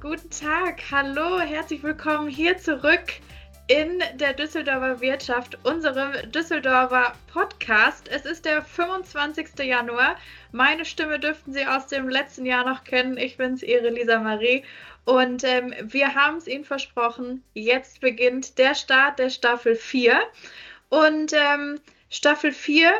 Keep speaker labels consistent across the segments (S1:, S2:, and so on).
S1: Guten Tag. Hallo, herzlich willkommen hier zurück in der Düsseldorfer Wirtschaft, unserem Düsseldorfer Podcast. Es ist der 25. Januar. Meine Stimme dürften Sie aus dem letzten Jahr noch kennen. Ich bin's, Ihre Lisa Marie. Und ähm, wir haben es Ihnen versprochen. Jetzt beginnt der Start der Staffel 4. Und ähm, Staffel 4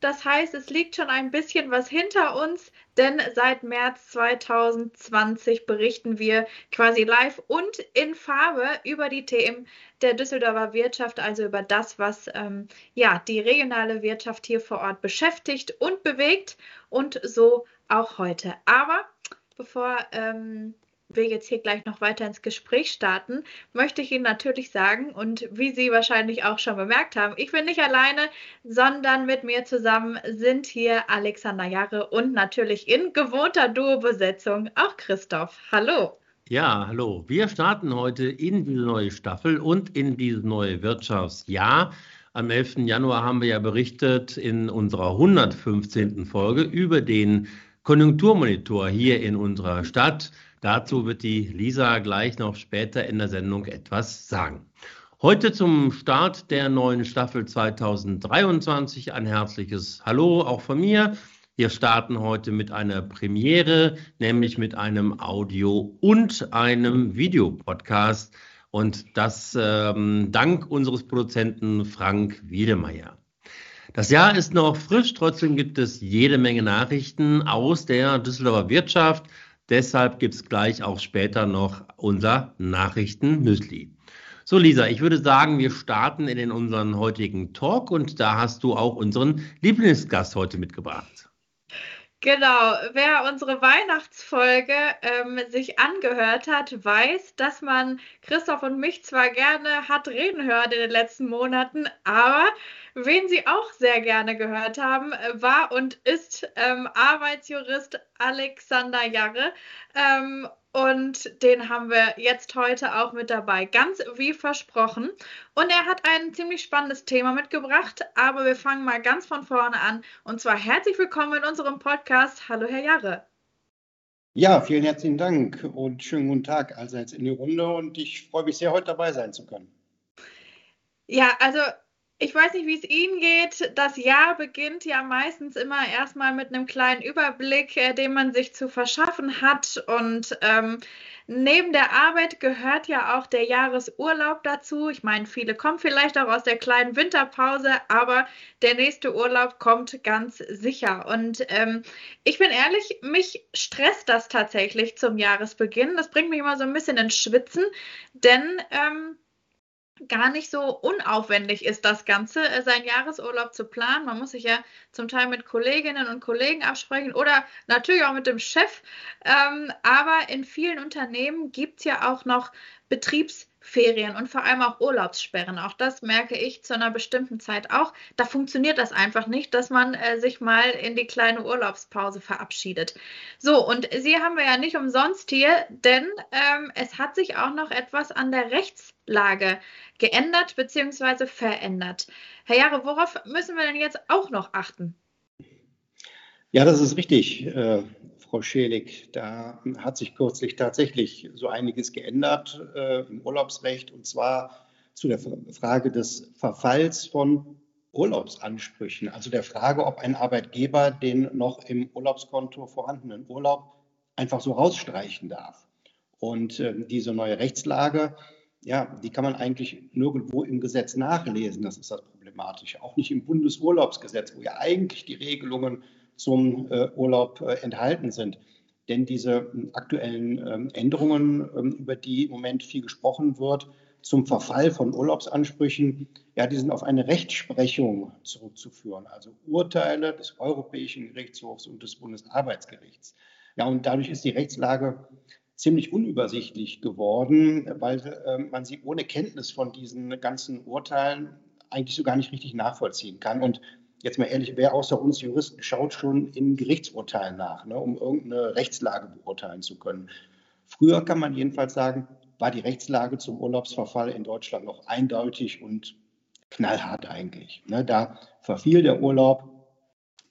S1: das heißt, es liegt schon ein bisschen was hinter uns, denn seit März 2020 berichten wir quasi live und in Farbe über die Themen der Düsseldorfer Wirtschaft, also über das, was ähm, ja die regionale Wirtschaft hier vor Ort beschäftigt und bewegt und so auch heute. Aber bevor ähm, wir jetzt hier gleich noch weiter ins Gespräch starten, möchte ich Ihnen natürlich sagen, und wie Sie wahrscheinlich auch schon bemerkt haben, ich bin nicht alleine, sondern mit mir zusammen sind hier Alexander Jarre und natürlich in gewohnter Duo-Besetzung auch Christoph. Hallo.
S2: Ja, hallo. Wir starten heute in diese neue Staffel und in dieses neue Wirtschaftsjahr. Am 11. Januar haben wir ja berichtet in unserer 115. Folge über den Konjunkturmonitor hier in unserer Stadt. Dazu wird die Lisa gleich noch später in der Sendung etwas sagen. Heute zum Start der neuen Staffel 2023 ein herzliches Hallo auch von mir. Wir starten heute mit einer Premiere, nämlich mit einem Audio- und einem Videopodcast. Und das ähm, dank unseres Produzenten Frank Wiedemeyer. Das Jahr ist noch frisch, trotzdem gibt es jede Menge Nachrichten aus der Düsseldorfer Wirtschaft Deshalb gibt es gleich auch später noch unser Nachrichten-Müsli. So, Lisa, ich würde sagen, wir starten in unseren heutigen Talk und da hast du auch unseren Lieblingsgast heute mitgebracht.
S1: Genau, wer unsere Weihnachtsfolge ähm, sich angehört hat, weiß, dass man Christoph und mich zwar gerne hat reden hören in den letzten Monaten, aber wen Sie auch sehr gerne gehört haben, war und ist ähm, Arbeitsjurist Alexander Jarre. Ähm, und den haben wir jetzt heute auch mit dabei, ganz wie versprochen. Und er hat ein ziemlich spannendes Thema mitgebracht, aber wir fangen mal ganz von vorne an. Und zwar herzlich willkommen in unserem Podcast. Hallo, Herr Jarre.
S3: Ja, vielen herzlichen Dank und schönen guten Tag allseits in die Runde. Und ich freue mich sehr, heute dabei sein zu können.
S1: Ja, also ich weiß nicht, wie es Ihnen geht. Das Jahr beginnt ja meistens immer erstmal mit einem kleinen Überblick, äh, den man sich zu verschaffen hat. Und ähm, neben der Arbeit gehört ja auch der Jahresurlaub dazu. Ich meine, viele kommen vielleicht auch aus der kleinen Winterpause, aber der nächste Urlaub kommt ganz sicher. Und ähm, ich bin ehrlich, mich stresst das tatsächlich zum Jahresbeginn. Das bringt mich immer so ein bisschen ins Schwitzen, denn ähm, gar nicht so unaufwendig ist, das Ganze, äh, seinen Jahresurlaub zu planen. Man muss sich ja zum Teil mit Kolleginnen und Kollegen absprechen oder natürlich auch mit dem Chef. Ähm, aber in vielen Unternehmen gibt es ja auch noch Betriebs- Ferien und vor allem auch Urlaubssperren. Auch das merke ich zu einer bestimmten Zeit auch. Da funktioniert das einfach nicht, dass man äh, sich mal in die kleine Urlaubspause verabschiedet. So, und Sie haben wir ja nicht umsonst hier, denn ähm, es hat sich auch noch etwas an der Rechtslage geändert bzw. verändert. Herr Jahre, worauf müssen wir denn jetzt auch noch achten?
S3: Ja, das ist richtig. Äh, Frau Schelig. Da hat sich kürzlich tatsächlich so einiges geändert äh, im Urlaubsrecht und zwar zu der Frage des Verfalls von Urlaubsansprüchen, also der Frage, ob ein Arbeitgeber den noch im Urlaubskonto vorhandenen Urlaub einfach so rausstreichen darf. Und äh, diese neue Rechtslage, ja, die kann man eigentlich nirgendwo im Gesetz nachlesen. Das ist das Problematische. Auch nicht im Bundesurlaubsgesetz, wo ja eigentlich die Regelungen zum äh, Urlaub äh, enthalten sind. Denn diese ähm, aktuellen ähm, Änderungen, ähm, über die im Moment viel gesprochen wird, zum Verfall von Urlaubsansprüchen, ja, die sind auf eine Rechtsprechung zurückzuführen, also Urteile des Europäischen Gerichtshofs und des Bundesarbeitsgerichts. Ja, und dadurch ist die Rechtslage ziemlich unübersichtlich geworden, weil äh, man sie ohne Kenntnis von diesen ganzen Urteilen eigentlich so gar nicht richtig nachvollziehen kann. Und jetzt mal ehrlich, wer außer uns Juristen schaut schon in Gerichtsurteilen nach, ne, um irgendeine Rechtslage beurteilen zu können. Früher kann man jedenfalls sagen, war die Rechtslage zum Urlaubsverfall in Deutschland noch eindeutig und knallhart eigentlich. Ne, da verfiel der Urlaub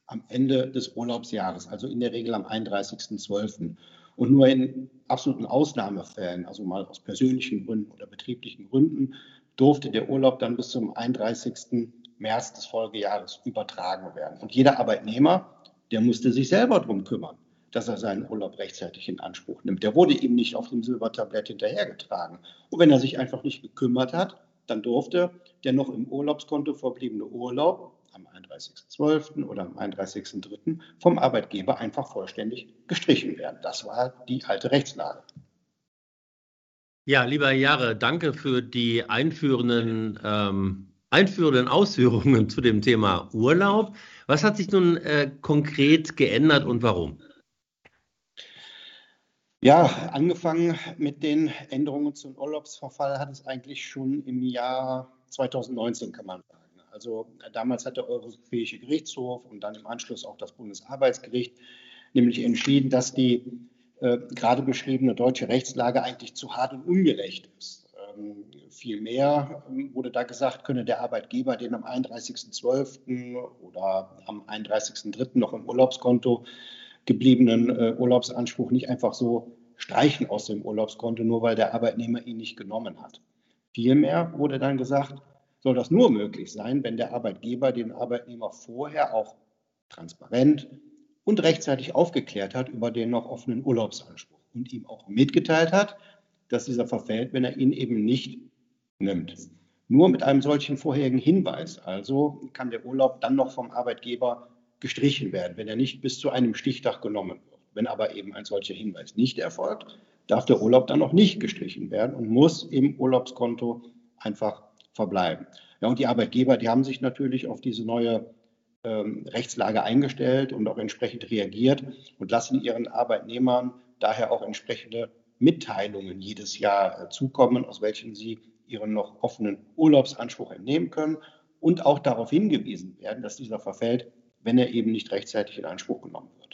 S3: am Ende des Urlaubsjahres, also in der Regel am 31.12. Und nur in absoluten Ausnahmefällen, also mal aus persönlichen Gründen oder betrieblichen Gründen, durfte der Urlaub dann bis zum 31. März des Folgejahres übertragen werden. Und jeder Arbeitnehmer, der musste sich selber darum kümmern, dass er seinen Urlaub rechtzeitig in Anspruch nimmt. Der wurde ihm nicht auf dem Silbertablett hinterhergetragen. Und wenn er sich einfach nicht gekümmert hat, dann durfte der noch im Urlaubskonto verbliebene Urlaub am 31.12. oder am 31.03. vom Arbeitgeber einfach vollständig gestrichen werden. Das war die alte Rechtslage.
S2: Ja, lieber Jahre, danke für die einführenden, ähm, einführenden Ausführungen zu dem Thema Urlaub. Was hat sich nun äh, konkret geändert und warum?
S3: Ja, angefangen mit den Änderungen zum Urlaubsverfall hat es eigentlich schon im Jahr 2019, kann man sagen. Also damals hat der Europäische Gerichtshof und dann im Anschluss auch das Bundesarbeitsgericht nämlich entschieden, dass die äh, gerade beschriebene deutsche Rechtslage eigentlich zu hart und ungerecht ist. Ähm, Vielmehr ähm, wurde da gesagt, könne der Arbeitgeber den am 31.12. oder am 31.03. noch im Urlaubskonto gebliebenen äh, Urlaubsanspruch nicht einfach so streichen aus dem Urlaubskonto, nur weil der Arbeitnehmer ihn nicht genommen hat. Vielmehr wurde dann gesagt, soll das nur möglich sein, wenn der Arbeitgeber den Arbeitnehmer vorher auch transparent und rechtzeitig aufgeklärt hat über den noch offenen Urlaubsanspruch und ihm auch mitgeteilt hat, dass dieser verfällt, wenn er ihn eben nicht nimmt. Nur mit einem solchen vorherigen Hinweis, also kann der Urlaub dann noch vom Arbeitgeber gestrichen werden, wenn er nicht bis zu einem Stichtag genommen wird. Wenn aber eben ein solcher Hinweis nicht erfolgt, darf der Urlaub dann noch nicht gestrichen werden und muss im Urlaubskonto einfach verbleiben. Ja, und die Arbeitgeber, die haben sich natürlich auf diese neue ähm, Rechtslage eingestellt und auch entsprechend reagiert und lassen ihren Arbeitnehmern daher auch entsprechende Mitteilungen jedes Jahr äh, zukommen, aus welchen sie ihren noch offenen Urlaubsanspruch entnehmen können und auch darauf hingewiesen werden, dass dieser verfällt, wenn er eben nicht rechtzeitig in Anspruch genommen wird.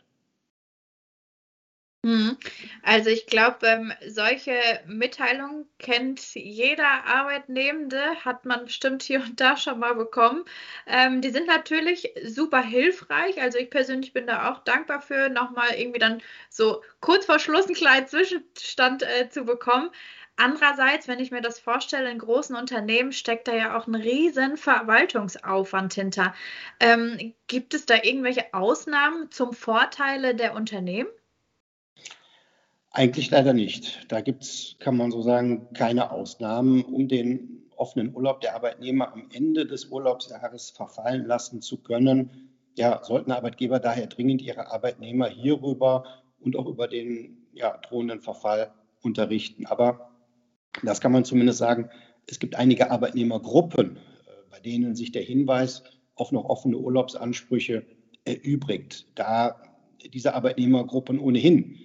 S1: Mhm. Also ich glaube, ähm, solche Mitteilungen kennt jeder Arbeitnehmende, hat man bestimmt hier und da schon mal bekommen. Ähm, die sind natürlich super hilfreich. Also ich persönlich bin da auch dankbar für, nochmal irgendwie dann so kurz vor Schluss einen kleinen Zwischenstand äh, zu bekommen. Andererseits, wenn ich mir das vorstelle, in großen Unternehmen steckt da ja auch ein riesen Verwaltungsaufwand hinter. Ähm, gibt es da irgendwelche Ausnahmen zum Vorteile der Unternehmen?
S3: Eigentlich leider nicht. Da gibt es, kann man so sagen, keine Ausnahmen, um den offenen Urlaub der Arbeitnehmer am Ende des Urlaubsjahres verfallen lassen zu können. Ja, sollten Arbeitgeber daher dringend ihre Arbeitnehmer hierüber und auch über den ja, drohenden Verfall unterrichten. Aber das kann man zumindest sagen, es gibt einige Arbeitnehmergruppen, äh, bei denen sich der Hinweis auf noch offene Urlaubsansprüche erübrigt, da diese Arbeitnehmergruppen ohnehin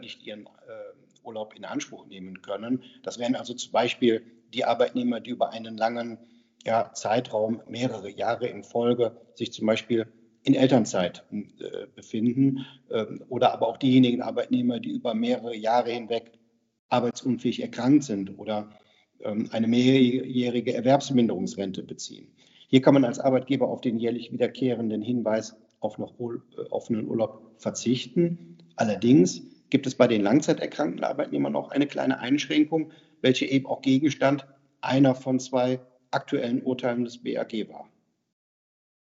S3: nicht ihren äh, Urlaub in Anspruch nehmen können. Das wären also zum Beispiel die Arbeitnehmer, die über einen langen ja, Zeitraum, mehrere Jahre in Folge, sich zum Beispiel in Elternzeit äh, befinden ähm, oder aber auch diejenigen Arbeitnehmer, die über mehrere Jahre hinweg arbeitsunfähig erkrankt sind oder ähm, eine mehrjährige Erwerbsminderungsrente beziehen. Hier kann man als Arbeitgeber auf den jährlich wiederkehrenden Hinweis auf noch offenen Urlaub verzichten. Allerdings gibt es bei den langzeiterkrankten Arbeitnehmern auch eine kleine Einschränkung, welche eben auch Gegenstand einer von zwei aktuellen Urteilen des BAG war.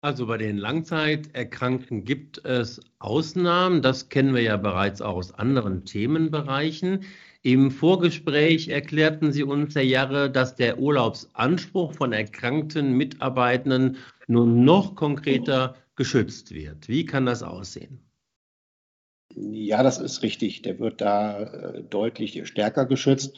S2: Also bei den Langzeiterkrankten gibt es Ausnahmen. Das kennen wir ja bereits auch aus anderen Themenbereichen. Im Vorgespräch erklärten Sie uns, Herr Jarre, dass der Urlaubsanspruch von erkrankten Mitarbeitenden nun noch konkreter geschützt wird. Wie kann das aussehen?
S3: Ja, das ist richtig. Der wird da äh, deutlich stärker geschützt.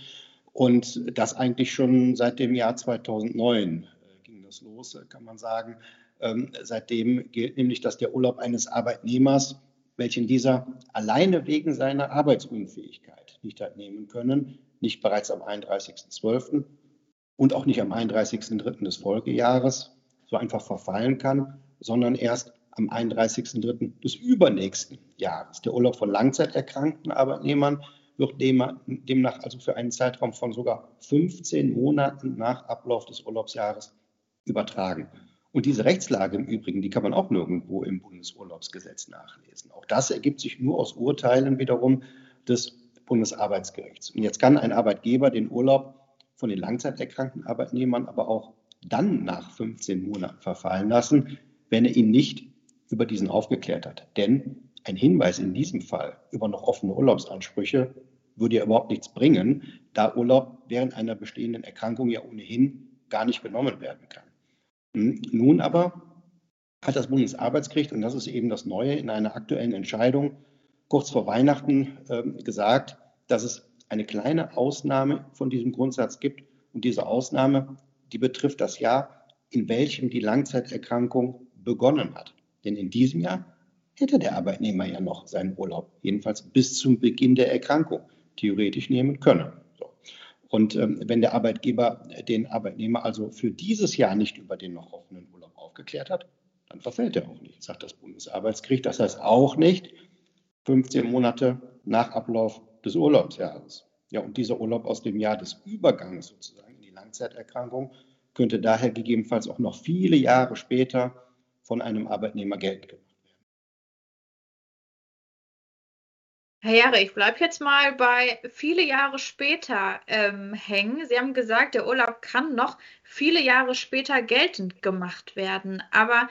S3: Und das eigentlich schon seit dem Jahr 2009 äh, ging das los, äh, kann man sagen. Ähm, seitdem gilt nämlich, dass der Urlaub eines Arbeitnehmers, welchen dieser alleine wegen seiner Arbeitsunfähigkeit nicht hat nehmen können, nicht bereits am 31.12. und auch nicht am 31.03. des Folgejahres so einfach verfallen kann, sondern erst am 31.03. des übernächsten Jahres. Der Urlaub von langzeiterkrankten Arbeitnehmern wird demnach also für einen Zeitraum von sogar 15 Monaten nach Ablauf des Urlaubsjahres übertragen. Und diese Rechtslage im Übrigen, die kann man auch nirgendwo im Bundesurlaubsgesetz nachlesen. Auch das ergibt sich nur aus Urteilen wiederum des Bundesarbeitsgerichts. Und jetzt kann ein Arbeitgeber den Urlaub von den langzeiterkrankten Arbeitnehmern aber auch dann nach 15 Monaten verfallen lassen, wenn er ihn nicht über diesen aufgeklärt hat. Denn ein Hinweis in diesem Fall über noch offene Urlaubsansprüche würde ja überhaupt nichts bringen, da Urlaub während einer bestehenden Erkrankung ja ohnehin gar nicht genommen werden kann. Hm, nun aber hat das Bundesarbeitsgericht, und das ist eben das Neue, in einer aktuellen Entscheidung kurz vor Weihnachten äh, gesagt, dass es eine kleine Ausnahme von diesem Grundsatz gibt. Und diese Ausnahme, die betrifft das Jahr, in welchem die Langzeiterkrankung begonnen hat. Denn in diesem Jahr hätte der Arbeitnehmer ja noch seinen Urlaub, jedenfalls bis zum Beginn der Erkrankung, theoretisch nehmen können. So. Und ähm, wenn der Arbeitgeber den Arbeitnehmer also für dieses Jahr nicht über den noch offenen Urlaub aufgeklärt hat, dann verfällt er auch nicht, sagt das Bundesarbeitsgericht. Das heißt auch nicht 15 Monate nach Ablauf des Urlaubsjahres. Ja, und dieser Urlaub aus dem Jahr des Übergangs sozusagen in die Langzeiterkrankung könnte daher gegebenenfalls auch noch viele Jahre später von einem Arbeitnehmer geltend gemacht werden.
S1: Herr Jahre, ich bleibe jetzt mal bei viele Jahre später ähm, hängen. Sie haben gesagt, der Urlaub kann noch viele Jahre später geltend gemacht werden. Aber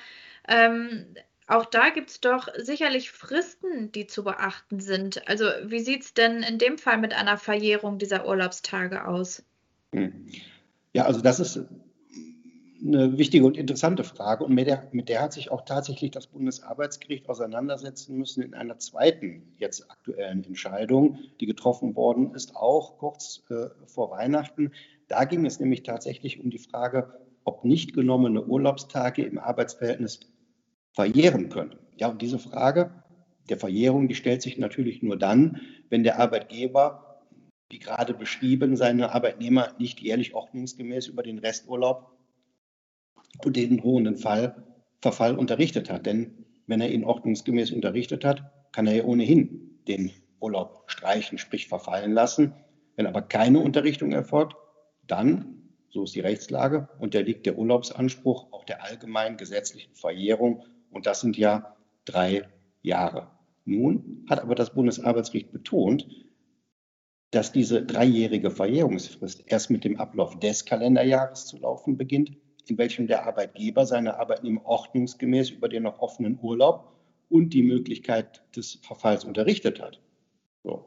S1: ähm, auch da gibt es doch sicherlich Fristen, die zu beachten sind. Also wie sieht es denn in dem Fall mit einer Verjährung dieser Urlaubstage aus?
S3: Hm. Ja, also das ist eine wichtige und interessante Frage und mit der, mit der hat sich auch tatsächlich das Bundesarbeitsgericht auseinandersetzen müssen in einer zweiten jetzt aktuellen Entscheidung, die getroffen worden ist, auch kurz äh, vor Weihnachten. Da ging es nämlich tatsächlich um die Frage, ob nicht genommene Urlaubstage im Arbeitsverhältnis verjähren können. Ja, und diese Frage der Verjährung, die stellt sich natürlich nur dann, wenn der Arbeitgeber, wie gerade beschrieben, seine Arbeitnehmer nicht jährlich ordnungsgemäß über den Resturlaub den drohenden Fall, Verfall unterrichtet hat. Denn wenn er ihn ordnungsgemäß unterrichtet hat, kann er ja ohnehin den Urlaub streichen, sprich verfallen lassen. Wenn aber keine Unterrichtung erfolgt, dann, so ist die Rechtslage, unterliegt der Urlaubsanspruch auch der allgemeinen gesetzlichen Verjährung und das sind ja drei Jahre. Nun hat aber das Bundesarbeitsgericht betont, dass diese dreijährige Verjährungsfrist erst mit dem Ablauf des Kalenderjahres zu laufen beginnt, in welchem der Arbeitgeber seine Arbeitnehmer ordnungsgemäß über den noch offenen Urlaub und die Möglichkeit des Verfalls unterrichtet hat. So.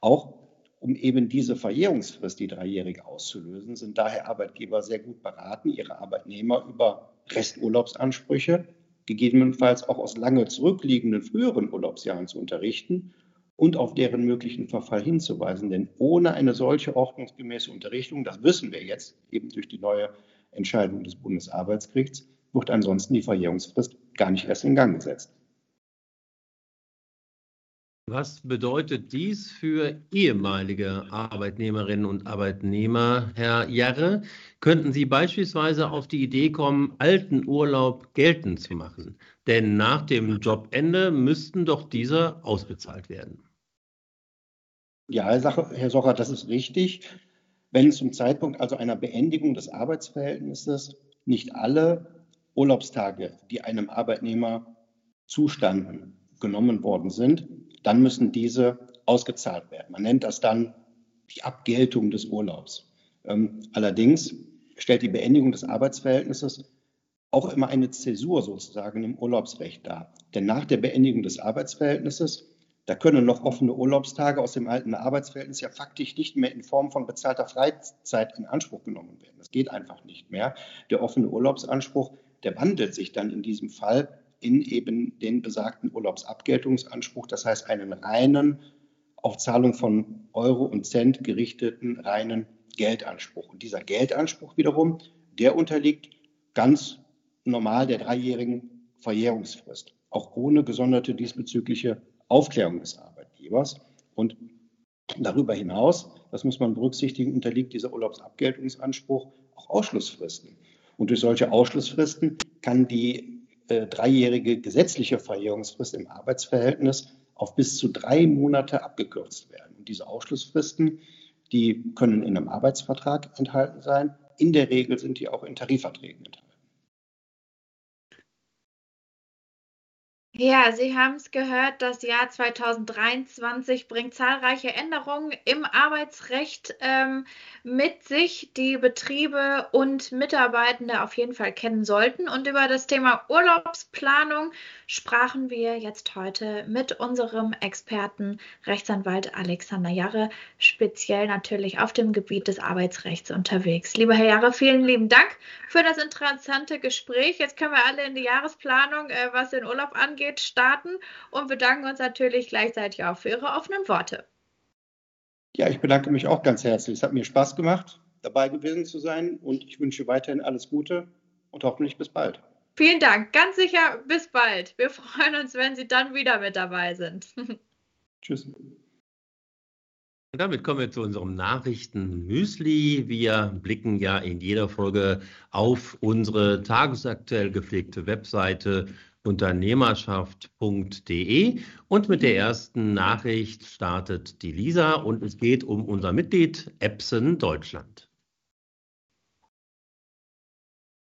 S3: Auch um eben diese Verjährungsfrist, die dreijährige, auszulösen, sind daher Arbeitgeber sehr gut beraten, ihre Arbeitnehmer über Resturlaubsansprüche gegebenenfalls auch aus lange zurückliegenden früheren Urlaubsjahren zu unterrichten und auf deren möglichen Verfall hinzuweisen. Denn ohne eine solche ordnungsgemäße Unterrichtung, das wissen wir jetzt eben durch die neue Entscheidung des Bundesarbeitsgerichts, wird ansonsten die Verjährungsfrist gar nicht erst in Gang gesetzt.
S2: Was bedeutet dies für ehemalige Arbeitnehmerinnen und Arbeitnehmer, Herr Jarre? Könnten Sie beispielsweise auf die Idee kommen, alten Urlaub geltend zu machen? Denn nach dem Jobende müssten doch dieser ausbezahlt werden.
S3: Ja, Herr Socher, das ist richtig. Wenn zum Zeitpunkt also einer Beendigung des Arbeitsverhältnisses nicht alle Urlaubstage, die einem Arbeitnehmer zustanden, genommen worden sind, dann müssen diese ausgezahlt werden. Man nennt das dann die Abgeltung des Urlaubs. Ähm, allerdings stellt die Beendigung des Arbeitsverhältnisses auch immer eine Zäsur sozusagen im Urlaubsrecht dar. Denn nach der Beendigung des Arbeitsverhältnisses, da können noch offene Urlaubstage aus dem alten Arbeitsverhältnis ja faktisch nicht mehr in Form von bezahlter Freizeit in Anspruch genommen werden. Das geht einfach nicht mehr. Der offene Urlaubsanspruch, der wandelt sich dann in diesem Fall in eben den besagten Urlaubsabgeltungsanspruch, das heißt einen reinen, auf Zahlung von Euro und Cent gerichteten reinen Geldanspruch. Und dieser Geldanspruch wiederum, der unterliegt ganz normal der dreijährigen Verjährungsfrist, auch ohne gesonderte diesbezügliche Aufklärung des Arbeitgebers. Und darüber hinaus, das muss man berücksichtigen, unterliegt dieser Urlaubsabgeltungsanspruch auch Ausschlussfristen. Und durch solche Ausschlussfristen kann die äh, dreijährige gesetzliche Verjährungsfrist im Arbeitsverhältnis auf bis zu drei Monate abgekürzt werden. Und diese Ausschlussfristen, die können in einem Arbeitsvertrag enthalten sein. In der Regel sind die auch in Tarifverträgen enthalten.
S1: Ja, Sie haben es gehört, das Jahr 2023 bringt zahlreiche Änderungen im Arbeitsrecht ähm, mit sich, die Betriebe und Mitarbeitende auf jeden Fall kennen sollten. Und über das Thema Urlaubsplanung sprachen wir jetzt heute mit unserem Experten Rechtsanwalt Alexander Jarre, speziell natürlich auf dem Gebiet des Arbeitsrechts unterwegs. Lieber Herr Jarre, vielen lieben Dank für das interessante Gespräch. Jetzt können wir alle in die Jahresplanung, äh, was den Urlaub angeht, geht, starten und bedanken uns natürlich gleichzeitig auch für Ihre offenen Worte.
S3: Ja, ich bedanke mich auch ganz herzlich. Es hat mir Spaß gemacht, dabei gewesen zu sein und ich wünsche weiterhin alles Gute und hoffentlich bis bald.
S1: Vielen Dank. Ganz sicher bis bald. Wir freuen uns, wenn Sie dann wieder mit dabei sind.
S3: Tschüss.
S2: Und damit kommen wir zu unserem Nachrichten-Müsli. Wir blicken ja in jeder Folge auf unsere tagesaktuell gepflegte Webseite unternehmerschaft.de und mit der ersten Nachricht startet die Lisa und es geht um unser Mitglied Epson Deutschland.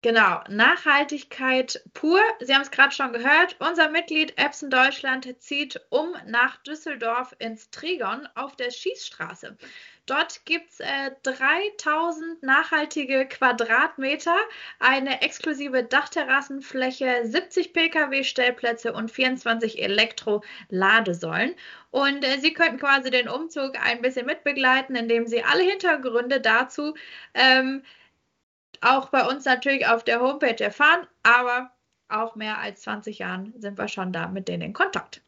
S1: Genau, Nachhaltigkeit pur. Sie haben es gerade schon gehört. Unser Mitglied Epson Deutschland zieht um nach Düsseldorf ins Trigon auf der Schießstraße. Dort gibt es äh, 3000 nachhaltige Quadratmeter, eine exklusive Dachterrassenfläche, 70 Pkw-Stellplätze und 24 Elektro-Ladesäulen. Und äh, Sie könnten quasi den Umzug ein bisschen mitbegleiten, indem Sie alle Hintergründe dazu ähm, auch bei uns natürlich auf der Homepage erfahren, aber auch mehr als 20 Jahren sind wir schon da mit denen in Kontakt.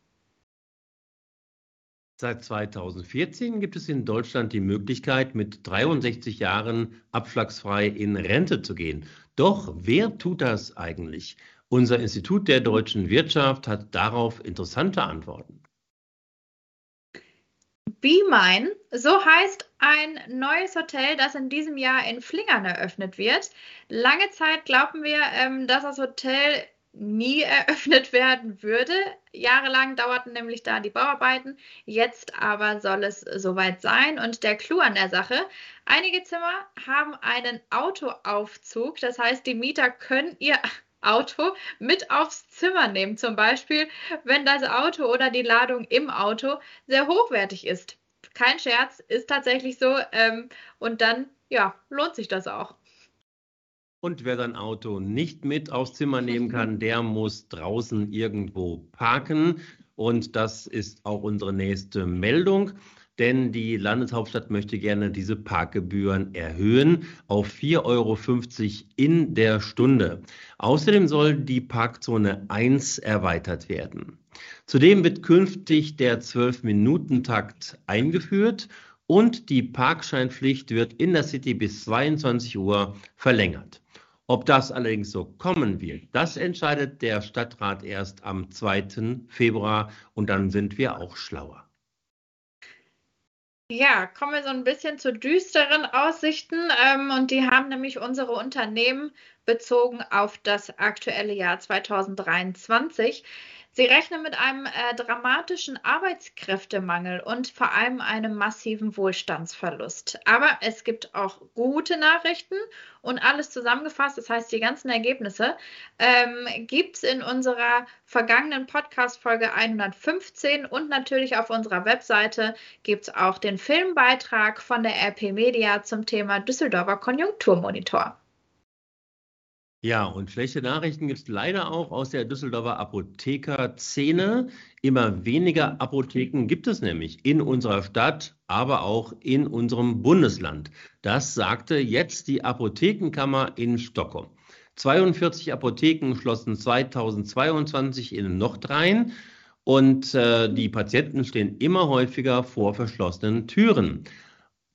S2: Seit 2014 gibt es in Deutschland die Möglichkeit, mit 63 Jahren abschlagsfrei in Rente zu gehen. Doch wer tut das eigentlich? Unser Institut der deutschen Wirtschaft hat darauf interessante Antworten.
S1: Be Mine, so heißt ein neues Hotel, das in diesem Jahr in Flingern eröffnet wird. Lange Zeit glauben wir, ähm, dass das Hotel nie eröffnet werden würde. Jahrelang dauerten nämlich da die Bauarbeiten. Jetzt aber soll es soweit sein. Und der Clou an der Sache, einige Zimmer haben einen Autoaufzug. Das heißt, die Mieter können ihr Auto mit aufs Zimmer nehmen. Zum Beispiel, wenn das Auto oder die Ladung im Auto sehr hochwertig ist. Kein Scherz, ist tatsächlich so. Ähm, und dann, ja, lohnt sich das auch.
S2: Und wer sein Auto nicht mit aufs Zimmer nehmen kann, der muss draußen irgendwo parken. Und das ist auch unsere nächste Meldung. Denn die Landeshauptstadt möchte gerne diese Parkgebühren erhöhen auf 4,50 Euro in der Stunde. Außerdem soll die Parkzone 1 erweitert werden. Zudem wird künftig der 12-Minuten-Takt eingeführt und die Parkscheinpflicht wird in der City bis 22 Uhr verlängert. Ob das allerdings so kommen wird, das entscheidet der Stadtrat erst am 2. Februar und dann sind wir auch schlauer.
S1: Ja, kommen wir so ein bisschen zu düsteren Aussichten. Ähm, und die haben nämlich unsere Unternehmen bezogen auf das aktuelle Jahr 2023. Sie rechnen mit einem äh, dramatischen Arbeitskräftemangel und vor allem einem massiven Wohlstandsverlust. Aber es gibt auch gute Nachrichten und alles zusammengefasst, das heißt die ganzen Ergebnisse, ähm, gibt es in unserer vergangenen Podcast-Folge 115 und natürlich auf unserer Webseite gibt es auch den Filmbeitrag von der RP Media zum Thema Düsseldorfer Konjunkturmonitor.
S2: Ja, und schlechte Nachrichten gibt es leider auch aus der Düsseldorfer Apothekerszene. Immer weniger Apotheken gibt es nämlich in unserer Stadt, aber auch in unserem Bundesland. Das sagte jetzt die Apothekenkammer in Stockholm. 42 Apotheken schlossen 2022 in Nordrhein und äh, die Patienten stehen immer häufiger vor verschlossenen Türen.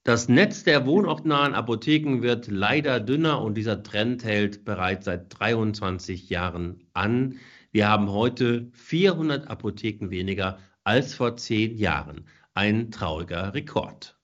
S2: Das Netz der wohnortnahen Apotheken wird leider dünner und dieser Trend hält bereits seit 23 Jahren an. Wir haben heute 400 Apotheken weniger als vor zehn Jahren. Ein trauriger Rekord.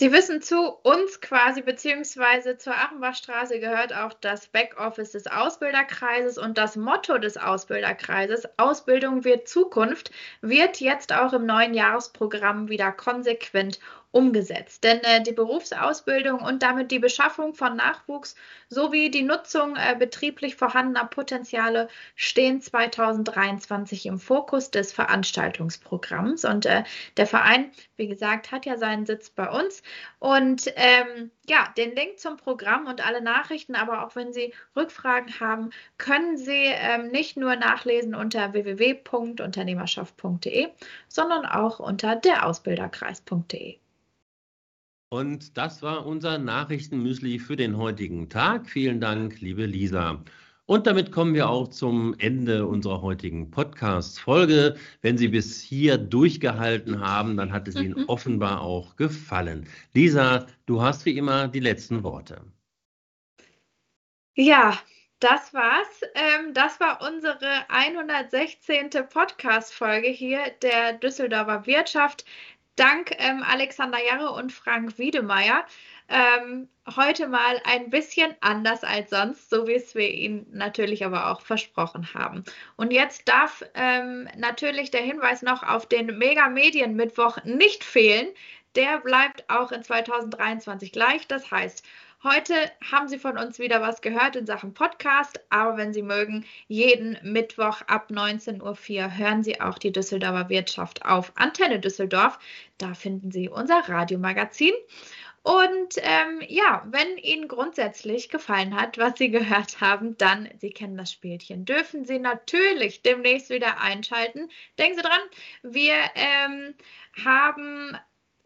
S1: Sie wissen zu uns quasi, beziehungsweise zur Achenbachstraße gehört auch das Backoffice des Ausbilderkreises und das Motto des Ausbilderkreises, Ausbildung wird Zukunft, wird jetzt auch im neuen Jahresprogramm wieder konsequent umgesetzt. Denn äh, die Berufsausbildung und damit die Beschaffung von Nachwuchs sowie die Nutzung äh, betrieblich vorhandener Potenziale stehen 2023 im Fokus des Veranstaltungsprogramms. Und äh, der Verein, wie gesagt, hat ja seinen Sitz bei uns. Und ähm, ja, den Link zum Programm und alle Nachrichten, aber auch wenn Sie Rückfragen haben, können Sie ähm, nicht nur nachlesen unter www.unternehmerschaft.de, sondern auch unter derausbilderkreis.de.
S2: Und das war unser Nachrichtenmüsli für den heutigen Tag. Vielen Dank, liebe Lisa. Und damit kommen wir auch zum Ende unserer heutigen Podcast-Folge. Wenn Sie bis hier durchgehalten haben, dann hat es Ihnen offenbar auch gefallen. Lisa, du hast wie immer die letzten Worte.
S1: Ja, das war's. Ähm, das war unsere 116. Podcast-Folge hier der Düsseldorfer Wirtschaft dank ähm, Alexander Jarre und Frank Wiedemeyer ähm, heute mal ein bisschen anders als sonst, so wie es wir Ihnen natürlich aber auch versprochen haben. Und jetzt darf ähm, natürlich der Hinweis noch auf den Mega Medien Mittwoch nicht fehlen. Der bleibt auch in 2023 gleich. Das heißt, Heute haben Sie von uns wieder was gehört in Sachen Podcast, aber wenn Sie mögen, jeden Mittwoch ab 19.04 Uhr hören Sie auch die Düsseldorfer Wirtschaft auf Antenne Düsseldorf. Da finden Sie unser Radiomagazin. Und ähm, ja, wenn Ihnen grundsätzlich gefallen hat, was Sie gehört haben, dann, Sie kennen das Spielchen, dürfen Sie natürlich demnächst wieder einschalten. Denken Sie dran, wir ähm, haben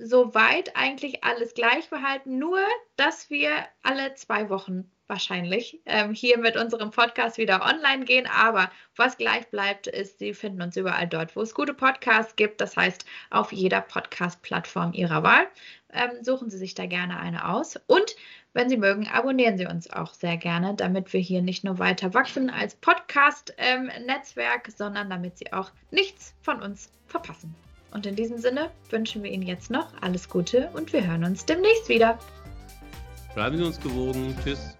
S1: soweit eigentlich alles gleich behalten, nur dass wir alle zwei Wochen wahrscheinlich ähm, hier mit unserem Podcast wieder online gehen. Aber was gleich bleibt, ist, Sie finden uns überall dort, wo es gute Podcasts gibt. Das heißt, auf jeder Podcast-Plattform Ihrer Wahl. Ähm, suchen Sie sich da gerne eine aus. Und wenn Sie mögen, abonnieren Sie uns auch sehr gerne, damit wir hier nicht nur weiter wachsen als Podcast-Netzwerk, ähm, sondern damit Sie auch nichts von uns verpassen. Und in diesem Sinne wünschen wir Ihnen jetzt noch alles Gute und wir hören uns demnächst wieder.
S2: Bleiben Sie uns gewogen. Tschüss.